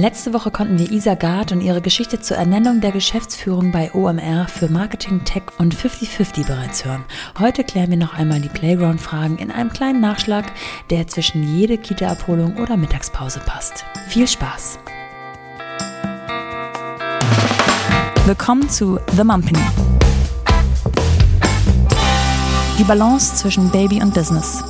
Letzte Woche konnten wir Isa Gard und ihre Geschichte zur Ernennung der Geschäftsführung bei OMR für Marketing, Tech und 50-50 bereits hören. Heute klären wir noch einmal die Playground-Fragen in einem kleinen Nachschlag, der zwischen jede Kita-Abholung oder Mittagspause passt. Viel Spaß! Willkommen zu The Mumpany. Die Balance zwischen Baby und Business.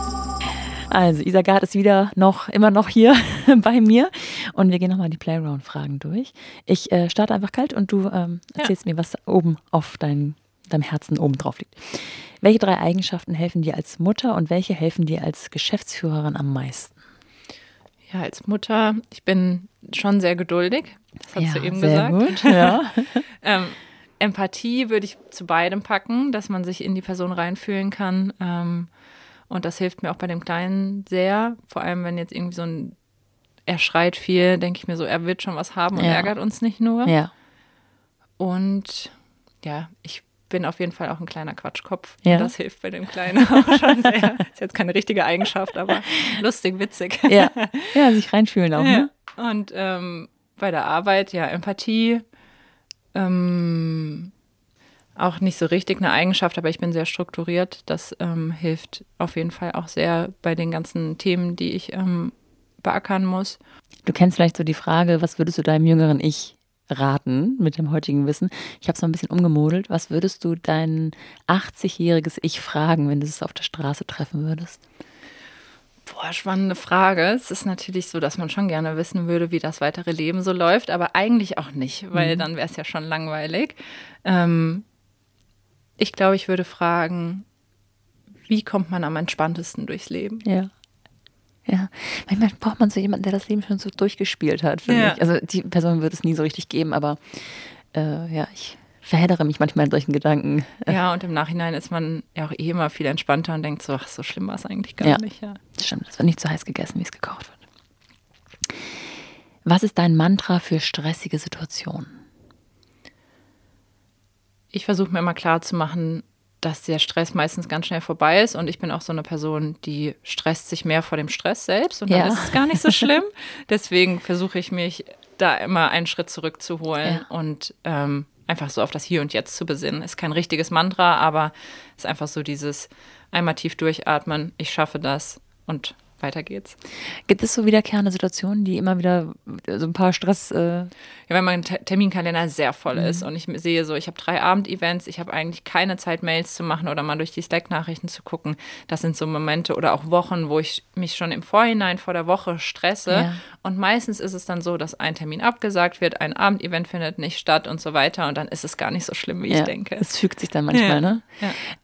Also Isa Gard ist wieder noch, immer noch hier bei mir und wir gehen nochmal die Playground-Fragen durch. Ich äh, starte einfach kalt und du ähm, erzählst ja. mir, was oben auf dein, deinem Herzen oben drauf liegt. Welche drei Eigenschaften helfen dir als Mutter und welche helfen dir als Geschäftsführerin am meisten? Ja, als Mutter, ich bin schon sehr geduldig. Das hast ja, du eben sehr gesagt. Gut, ja. ähm, Empathie würde ich zu beidem packen, dass man sich in die Person reinfühlen kann. Ähm, und das hilft mir auch bei dem Kleinen sehr. Vor allem, wenn jetzt irgendwie so ein, er schreit viel, denke ich mir so, er wird schon was haben und ja. ärgert uns nicht nur. Ja. Und ja, ich bin auf jeden Fall auch ein kleiner Quatschkopf. Ja. Das hilft bei dem Kleinen auch schon sehr. Ist jetzt keine richtige Eigenschaft, aber lustig, witzig. Ja, ja sich reinfühlen auch. Ne? Und ähm, bei der Arbeit, ja, Empathie. Ähm, auch nicht so richtig eine Eigenschaft, aber ich bin sehr strukturiert. Das ähm, hilft auf jeden Fall auch sehr bei den ganzen Themen, die ich ähm, beackern muss. Du kennst vielleicht so die Frage, was würdest du deinem jüngeren Ich raten mit dem heutigen Wissen? Ich habe es mal ein bisschen umgemodelt. Was würdest du dein 80-jähriges Ich fragen, wenn du es auf der Straße treffen würdest? Boah, spannende Frage. Es ist natürlich so, dass man schon gerne wissen würde, wie das weitere Leben so läuft, aber eigentlich auch nicht, weil mhm. dann wäre es ja schon langweilig. Ähm, ich glaube, ich würde fragen, wie kommt man am entspanntesten durchs Leben? Ja. Ja, manchmal braucht man so jemanden, der das Leben schon so durchgespielt hat, finde ja. ich. Also die Person wird es nie so richtig geben, aber äh, ja, ich verheddere mich manchmal in solchen Gedanken. Ja, und im Nachhinein ist man ja auch eh immer viel entspannter und denkt so, ach, so schlimm war es eigentlich gar ja. nicht. Ja, stimmt. Es wird nicht so heiß gegessen, wie es gekocht wird. Was ist dein Mantra für stressige Situationen? ich versuche mir immer klar zu machen, dass der Stress meistens ganz schnell vorbei ist und ich bin auch so eine Person, die stresst sich mehr vor dem Stress selbst und dann ja. ist es gar nicht so schlimm. Deswegen versuche ich mich da immer einen Schritt zurückzuholen ja. und ähm, einfach so auf das Hier und Jetzt zu besinnen. Ist kein richtiges Mantra, aber ist einfach so dieses einmal tief durchatmen, ich schaffe das und weiter geht's. Gibt es so wiederkehrende Situationen, die immer wieder so ein paar Stress. Äh ja, wenn mein Terminkalender sehr voll mhm. ist und ich sehe so, ich habe drei Abendevents, ich habe eigentlich keine Zeit, Mails zu machen oder mal durch die Slack-Nachrichten zu gucken. Das sind so Momente oder auch Wochen, wo ich mich schon im Vorhinein vor der Woche stresse. Ja. Und meistens ist es dann so, dass ein Termin abgesagt wird, ein Abendevent findet nicht statt und so weiter. Und dann ist es gar nicht so schlimm, wie ja, ich denke. Es fügt sich dann manchmal, ja. ne?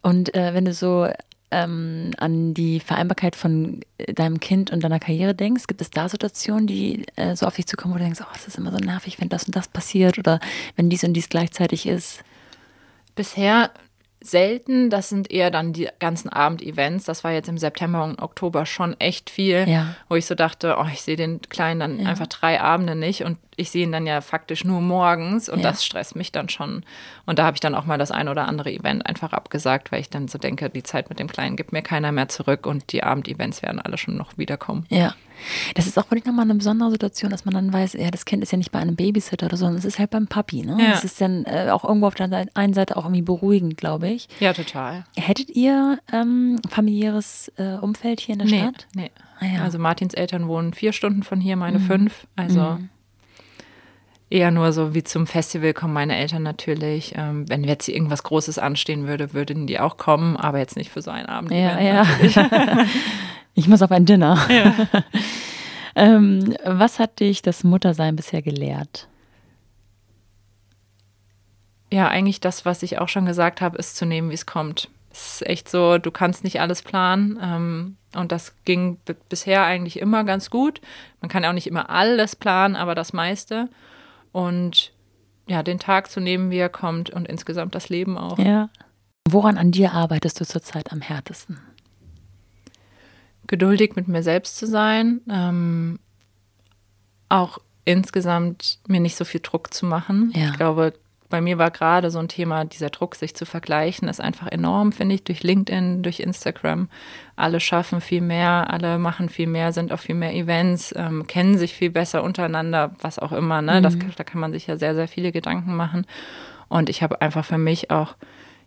Und äh, wenn du so ähm, an die Vereinbarkeit von äh, deinem Kind und deiner Karriere denkst? Gibt es da Situationen, die äh, so auf dich zukommen, wo du denkst, oh, es ist immer so nervig, wenn das und das passiert oder wenn dies und dies gleichzeitig ist? Bisher selten. Das sind eher dann die ganzen Abendevents. Das war jetzt im September und Oktober schon echt viel, ja. wo ich so dachte, oh, ich sehe den Kleinen dann ja. einfach drei Abende nicht und ich sehe ihn dann ja faktisch nur morgens und ja. das stresst mich dann schon. Und da habe ich dann auch mal das ein oder andere Event einfach abgesagt, weil ich dann so denke, die Zeit mit dem Kleinen gibt mir keiner mehr zurück und die Abendevents werden alle schon noch wiederkommen. Ja. Das ist auch wirklich nochmal eine besondere Situation, dass man dann weiß, ja, das Kind ist ja nicht bei einem Babysitter oder so, sondern es ist halt beim Papi. Ne? Ja. Das ist dann äh, auch irgendwo auf der einen Seite auch irgendwie beruhigend, glaube ich. Ja, total. Hättet ihr ähm, familiäres äh, Umfeld hier in der nee, Stadt? Nee. Ah, ja. Also Martins Eltern wohnen vier Stunden von hier, meine mhm. fünf. Also mhm. Eher nur so wie zum Festival kommen meine Eltern natürlich. Ähm, wenn jetzt irgendwas Großes anstehen würde, würden die auch kommen, aber jetzt nicht für so einen Abend. Ja, ja. Ich muss auf ein Dinner. Ja. ähm, was hat dich das Muttersein bisher gelehrt? Ja, eigentlich das, was ich auch schon gesagt habe, ist zu nehmen, wie es kommt. Es ist echt so, du kannst nicht alles planen. Ähm, und das ging bisher eigentlich immer ganz gut. Man kann auch nicht immer alles planen, aber das meiste. Und ja, den Tag zu nehmen, wie er kommt und insgesamt das Leben auch. Ja. Woran an dir arbeitest du zurzeit am härtesten? geduldig mit mir selbst zu sein, ähm, auch insgesamt mir nicht so viel Druck zu machen. Ja. Ich glaube, bei mir war gerade so ein Thema, dieser Druck, sich zu vergleichen, ist einfach enorm, finde ich, durch LinkedIn, durch Instagram. Alle schaffen viel mehr, alle machen viel mehr, sind auf viel mehr Events, ähm, kennen sich viel besser untereinander, was auch immer. Ne? Mhm. Das, da kann man sich ja sehr, sehr viele Gedanken machen. Und ich habe einfach für mich auch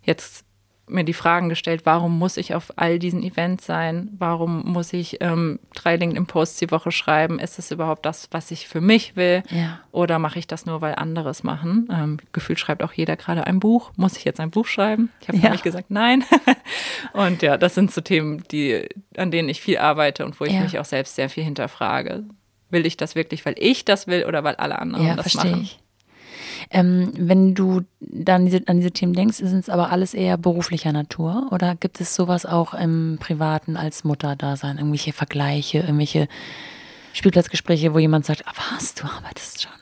jetzt mir die Fragen gestellt, warum muss ich auf all diesen Events sein? Warum muss ich ähm, drei LinkedIn-Posts die Woche schreiben? Ist das überhaupt das, was ich für mich will? Ja. Oder mache ich das nur, weil andere es machen? Ähm, gefühlt schreibt auch jeder gerade ein Buch. Muss ich jetzt ein Buch schreiben? Ich habe ja. gesagt, nein. und ja, das sind so Themen, die, an denen ich viel arbeite und wo ich ja. mich auch selbst sehr viel hinterfrage. Will ich das wirklich, weil ich das will oder weil alle anderen ja, das machen? Ich. Ähm, wenn du dann diese, an diese Themen denkst, sind es aber alles eher beruflicher Natur oder gibt es sowas auch im Privaten als Mutter-Dasein? Irgendwelche Vergleiche, irgendwelche Spielplatzgespräche, wo jemand sagt, ah, was, du arbeitest schon?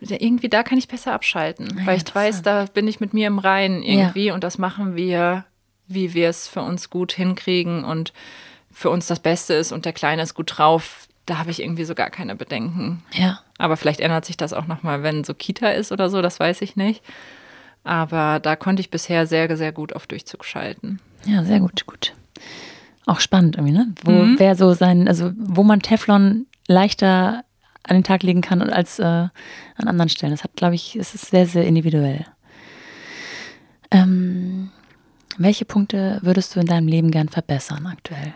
Irgendwie da kann ich besser abschalten, ja, weil ich weiß, da bin ich mit mir im Reinen irgendwie ja. und das machen wir, wie wir es für uns gut hinkriegen und für uns das Beste ist und der Kleine ist gut drauf. Da habe ich irgendwie so gar keine Bedenken. Ja. Aber vielleicht ändert sich das auch nochmal, wenn so Kita ist oder so, das weiß ich nicht. Aber da konnte ich bisher sehr, sehr gut auf Durchzug schalten. Ja, sehr gut, gut. Auch spannend irgendwie, ne? Wo mhm. wer so sein, also wo man Teflon leichter an den Tag legen kann als äh, an anderen Stellen. Das hat, glaube ich, es ist sehr, sehr individuell. Ähm, welche Punkte würdest du in deinem Leben gern verbessern aktuell?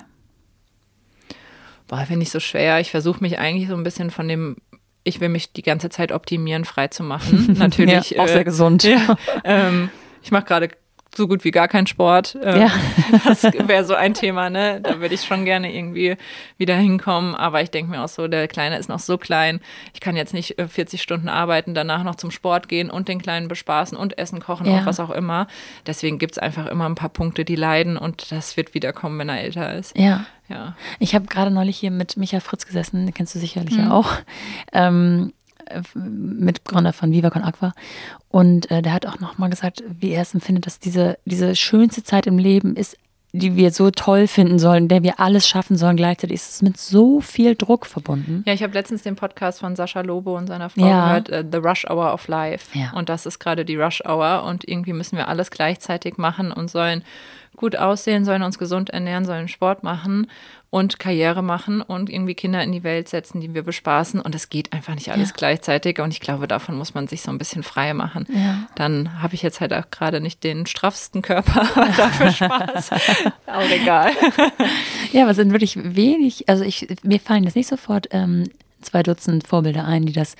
Boah, finde ich so schwer. Ich versuche mich eigentlich so ein bisschen von dem ich will mich die ganze Zeit optimieren, frei zu machen. Natürlich. ja, auch sehr äh, gesund. Ja, ähm, ich mache gerade so gut wie gar keinen Sport. Ähm, ja. Das wäre so ein Thema, ne? Da würde ich schon gerne irgendwie wieder hinkommen. Aber ich denke mir auch so, der Kleine ist noch so klein. Ich kann jetzt nicht 40 äh, Stunden arbeiten, danach noch zum Sport gehen und den Kleinen bespaßen und Essen kochen ja. und was auch immer. Deswegen gibt es einfach immer ein paar Punkte, die leiden und das wird wiederkommen, wenn er älter ist. Ja. Ja. Ich habe gerade neulich hier mit Micha Fritz gesessen, den kennst du sicherlich mhm. ja auch. Ähm, Mitgründer von Viva Con Aqua. Und äh, der hat auch nochmal gesagt, wie er es empfindet, dass diese, diese schönste Zeit im Leben ist, die wir so toll finden sollen, der wir alles schaffen sollen. Gleichzeitig ist es mit so viel Druck verbunden. Ja, ich habe letztens den Podcast von Sascha Lobo und seiner Frau ja. gehört, uh, The Rush Hour of Life. Ja. Und das ist gerade die Rush Hour und irgendwie müssen wir alles gleichzeitig machen und sollen gut aussehen, sollen uns gesund ernähren, sollen Sport machen und Karriere machen und irgendwie Kinder in die Welt setzen, die wir bespaßen. Und es geht einfach nicht alles ja. gleichzeitig. Und ich glaube, davon muss man sich so ein bisschen frei machen. Ja. Dann habe ich jetzt halt auch gerade nicht den straffsten Körper, aber dafür Spaß. auch egal. Ja, aber es sind wirklich wenig, also ich, mir fallen jetzt nicht sofort ähm, zwei Dutzend Vorbilder ein, die das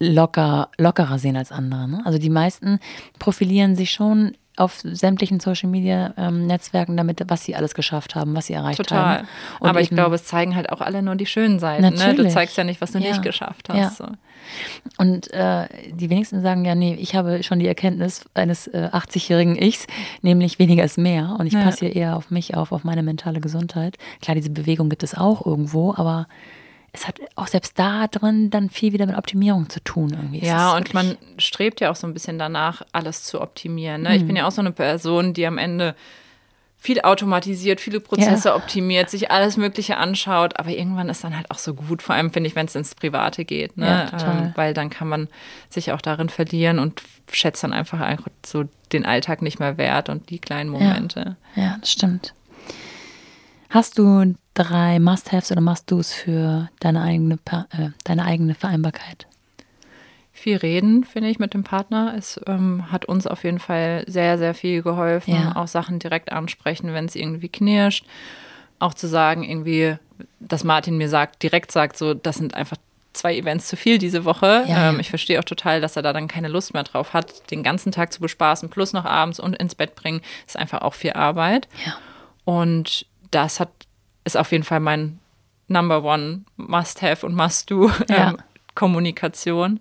locker, lockerer sehen als andere. Ne? Also die meisten profilieren sich schon auf sämtlichen Social Media ähm, Netzwerken damit, was sie alles geschafft haben, was sie erreicht Total. haben. Total. Aber ich glaube, es zeigen halt auch alle nur die schönen Seiten. Ne? Du zeigst ja nicht, was du ja. nicht geschafft hast. Ja. So. Und äh, die wenigsten sagen ja, nee, ich habe schon die Erkenntnis eines äh, 80-jährigen Ichs, nämlich weniger ist mehr. Und ich ja. passe hier eher auf mich auf, auf meine mentale Gesundheit. Klar, diese Bewegung gibt es auch irgendwo, aber es hat auch selbst da drin dann viel wieder mit Optimierung zu tun. Irgendwie. Ja, und man strebt ja auch so ein bisschen danach, alles zu optimieren. Ne? Mhm. Ich bin ja auch so eine Person, die am Ende viel automatisiert, viele Prozesse ja. optimiert, sich alles Mögliche anschaut, aber irgendwann ist dann halt auch so gut, vor allem finde ich, wenn es ins Private geht, ne? Ja, ähm, weil dann kann man sich auch darin verlieren und schätzt dann einfach, einfach so den Alltag nicht mehr wert und die kleinen Momente. Ja, ja das stimmt. Hast du drei Must-Haves oder Must-Dos für deine eigene, äh, deine eigene Vereinbarkeit? Viel reden, finde ich, mit dem Partner. Es ähm, hat uns auf jeden Fall sehr, sehr viel geholfen. Ja. Auch Sachen direkt ansprechen, wenn es irgendwie knirscht. Auch zu sagen, irgendwie, dass Martin mir sagt, direkt sagt, so, das sind einfach zwei Events zu viel diese Woche. Ja, ähm, ich verstehe auch total, dass er da dann keine Lust mehr drauf hat, den ganzen Tag zu bespaßen, plus noch abends und ins Bett bringen, ist einfach auch viel Arbeit. Ja. Und das hat, ist auf jeden Fall mein Number One Must-Have und Must-Do ja. ähm, Kommunikation.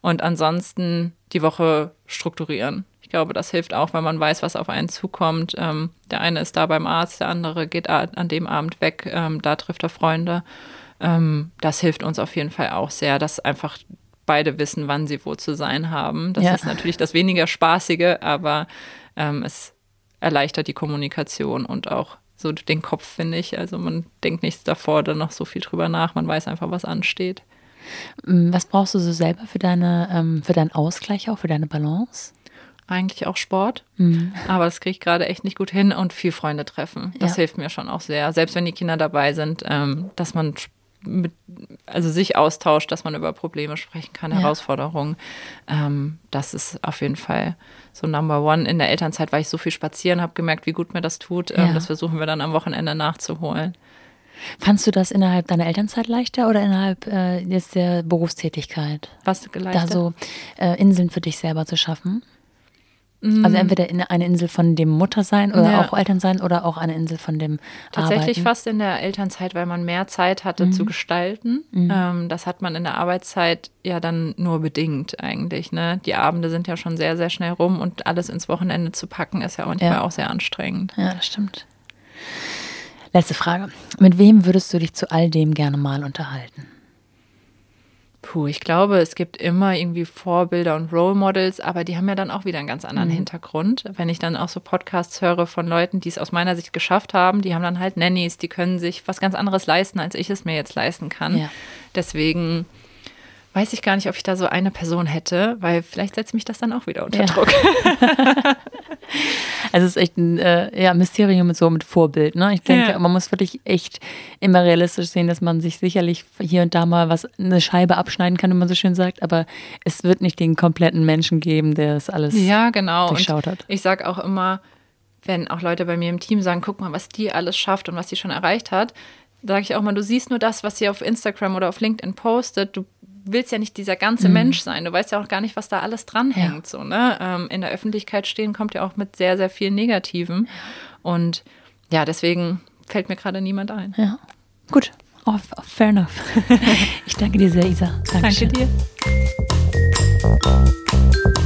Und ansonsten die Woche strukturieren. Ich glaube, das hilft auch, weil man weiß, was auf einen zukommt. Ähm, der eine ist da beim Arzt, der andere geht an dem Abend weg, ähm, da trifft er Freunde. Ähm, das hilft uns auf jeden Fall auch sehr, dass einfach beide wissen, wann sie wo zu sein haben. Das ja. ist natürlich das weniger Spaßige, aber ähm, es erleichtert die Kommunikation und auch so den Kopf, finde ich. Also man denkt nichts davor dann noch so viel drüber nach. Man weiß einfach, was ansteht. Mm, was brauchst du so selber für deine, ähm, für deinen Ausgleich auch, für deine Balance? Eigentlich auch Sport, mhm. aber das kriege ich gerade echt nicht gut hin und viel Freunde treffen. Das ja. hilft mir schon auch sehr. Selbst wenn die Kinder dabei sind, ähm, dass man mit, also sich austauscht, dass man über Probleme sprechen kann, ja. Herausforderungen. Ähm, das ist auf jeden Fall so Number One. In der Elternzeit war ich so viel spazieren, habe gemerkt, wie gut mir das tut. Ähm, ja. Das versuchen wir dann am Wochenende nachzuholen. Fandst du das innerhalb deiner Elternzeit leichter oder innerhalb äh, jetzt der Berufstätigkeit? Was leichter? Da so äh, Inseln für dich selber zu schaffen? Also mm. entweder in eine Insel von dem Muttersein oder ja. auch Elternsein oder auch eine Insel von dem Tatsächlich Arbeiten. fast in der Elternzeit, weil man mehr Zeit hatte mhm. zu gestalten. Mhm. Ähm, das hat man in der Arbeitszeit ja dann nur bedingt eigentlich. Ne? Die Abende sind ja schon sehr, sehr schnell rum und alles ins Wochenende zu packen ist ja manchmal ja. auch sehr anstrengend. Ja, das stimmt. Letzte Frage. Mit wem würdest du dich zu all dem gerne mal unterhalten? Puh, ich glaube, es gibt immer irgendwie Vorbilder und Role Models, aber die haben ja dann auch wieder einen ganz anderen mhm. Hintergrund. Wenn ich dann auch so Podcasts höre von Leuten, die es aus meiner Sicht geschafft haben, die haben dann halt Nannies, die können sich was ganz anderes leisten, als ich es mir jetzt leisten kann. Ja. Deswegen weiß ich gar nicht, ob ich da so eine Person hätte, weil vielleicht setzt mich das dann auch wieder unter ja. Druck. also es ist echt ein äh, ja, Mysterium mit so mit Vorbild. Ne? Ich denke, ja. man muss wirklich echt immer realistisch sehen, dass man sich sicherlich hier und da mal was eine Scheibe abschneiden kann, wie man so schön sagt, aber es wird nicht den kompletten Menschen geben, der es alles ja, genau. durchschaut hat. Ich sage auch immer, wenn auch Leute bei mir im Team sagen, guck mal, was die alles schafft und was sie schon erreicht hat, sage ich auch mal, du siehst nur das, was sie auf Instagram oder auf LinkedIn postet. Du willst ja nicht dieser ganze mhm. Mensch sein. Du weißt ja auch gar nicht, was da alles dranhängt. Ja. So, ne? Ähm, in der Öffentlichkeit stehen kommt ja auch mit sehr, sehr viel Negativen. Und ja, deswegen fällt mir gerade niemand ein. Ja. Gut. Oh, fair enough. ich danke dir sehr, Isa. Dankeschön. Danke dir.